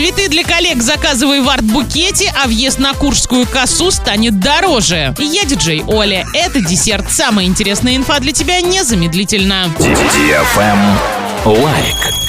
Цветы для коллег заказывай в арт-букете, а въезд на Куршскую косу станет дороже. Я диджей Оля. Это десерт. Самая интересная инфа для тебя незамедлительно. Лайк.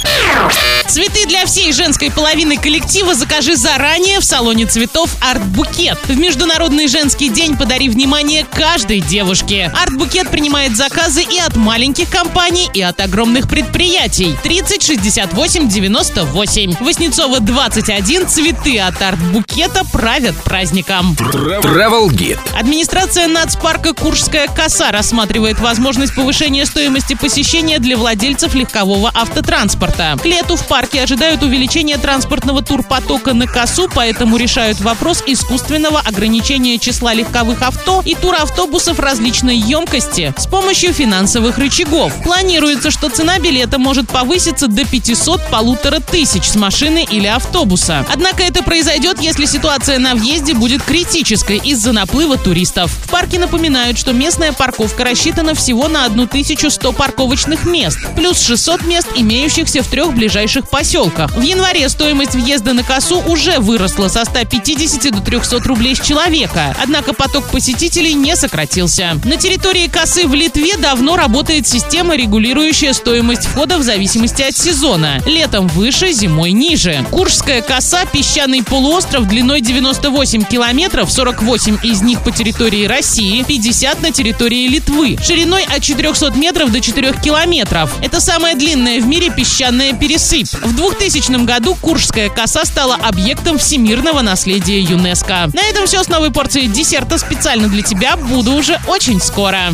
Цветы для всей женской половины коллектива закажи заранее в салоне цветов «Арт-букет». В Международный женский день подари внимание каждой девушке. «Арт-букет» принимает заказы и от маленьких компаний, и от огромных предприятий. 30 68 98. Васнецова 21. Цветы от «Арт-букета» правят праздником. Travel Guide. Администрация нацпарка «Куршская коса» рассматривает возможность повышения стоимости посещения для владельцев легкового автотранспорта. К лету в парке ожидают увеличения транспортного турпотока на косу, поэтому решают вопрос искусственного ограничения числа легковых авто и туравтобусов различной емкости с помощью финансовых рычагов. Планируется, что цена билета может повыситься до 500 полутора тысяч с машины или автобуса. Однако это произойдет, если ситуация на въезде будет критической из-за наплыва туристов. В парке напоминают, что местная парковка рассчитана всего на 1100 парковочных мест, плюс 600 мест, имеющихся в трех ближайших поселках. В январе стоимость въезда на косу уже выросла со 150 до 300 рублей с человека. Однако поток посетителей не сократился. На территории косы в Литве давно работает система, регулирующая стоимость входа в зависимости от сезона. Летом выше, зимой ниже. Куршская коса – песчаный полуостров длиной 98 километров, 48 из них по территории России, 50 на территории Литвы. Шириной от 400 метров до 4 километров. Это самая длинная в мире песчаная пересыпь. В 2000 году Куршская коса стала объектом всемирного наследия ЮНЕСКо. На этом все с новой порцией десерта специально для тебя. Буду уже очень скоро.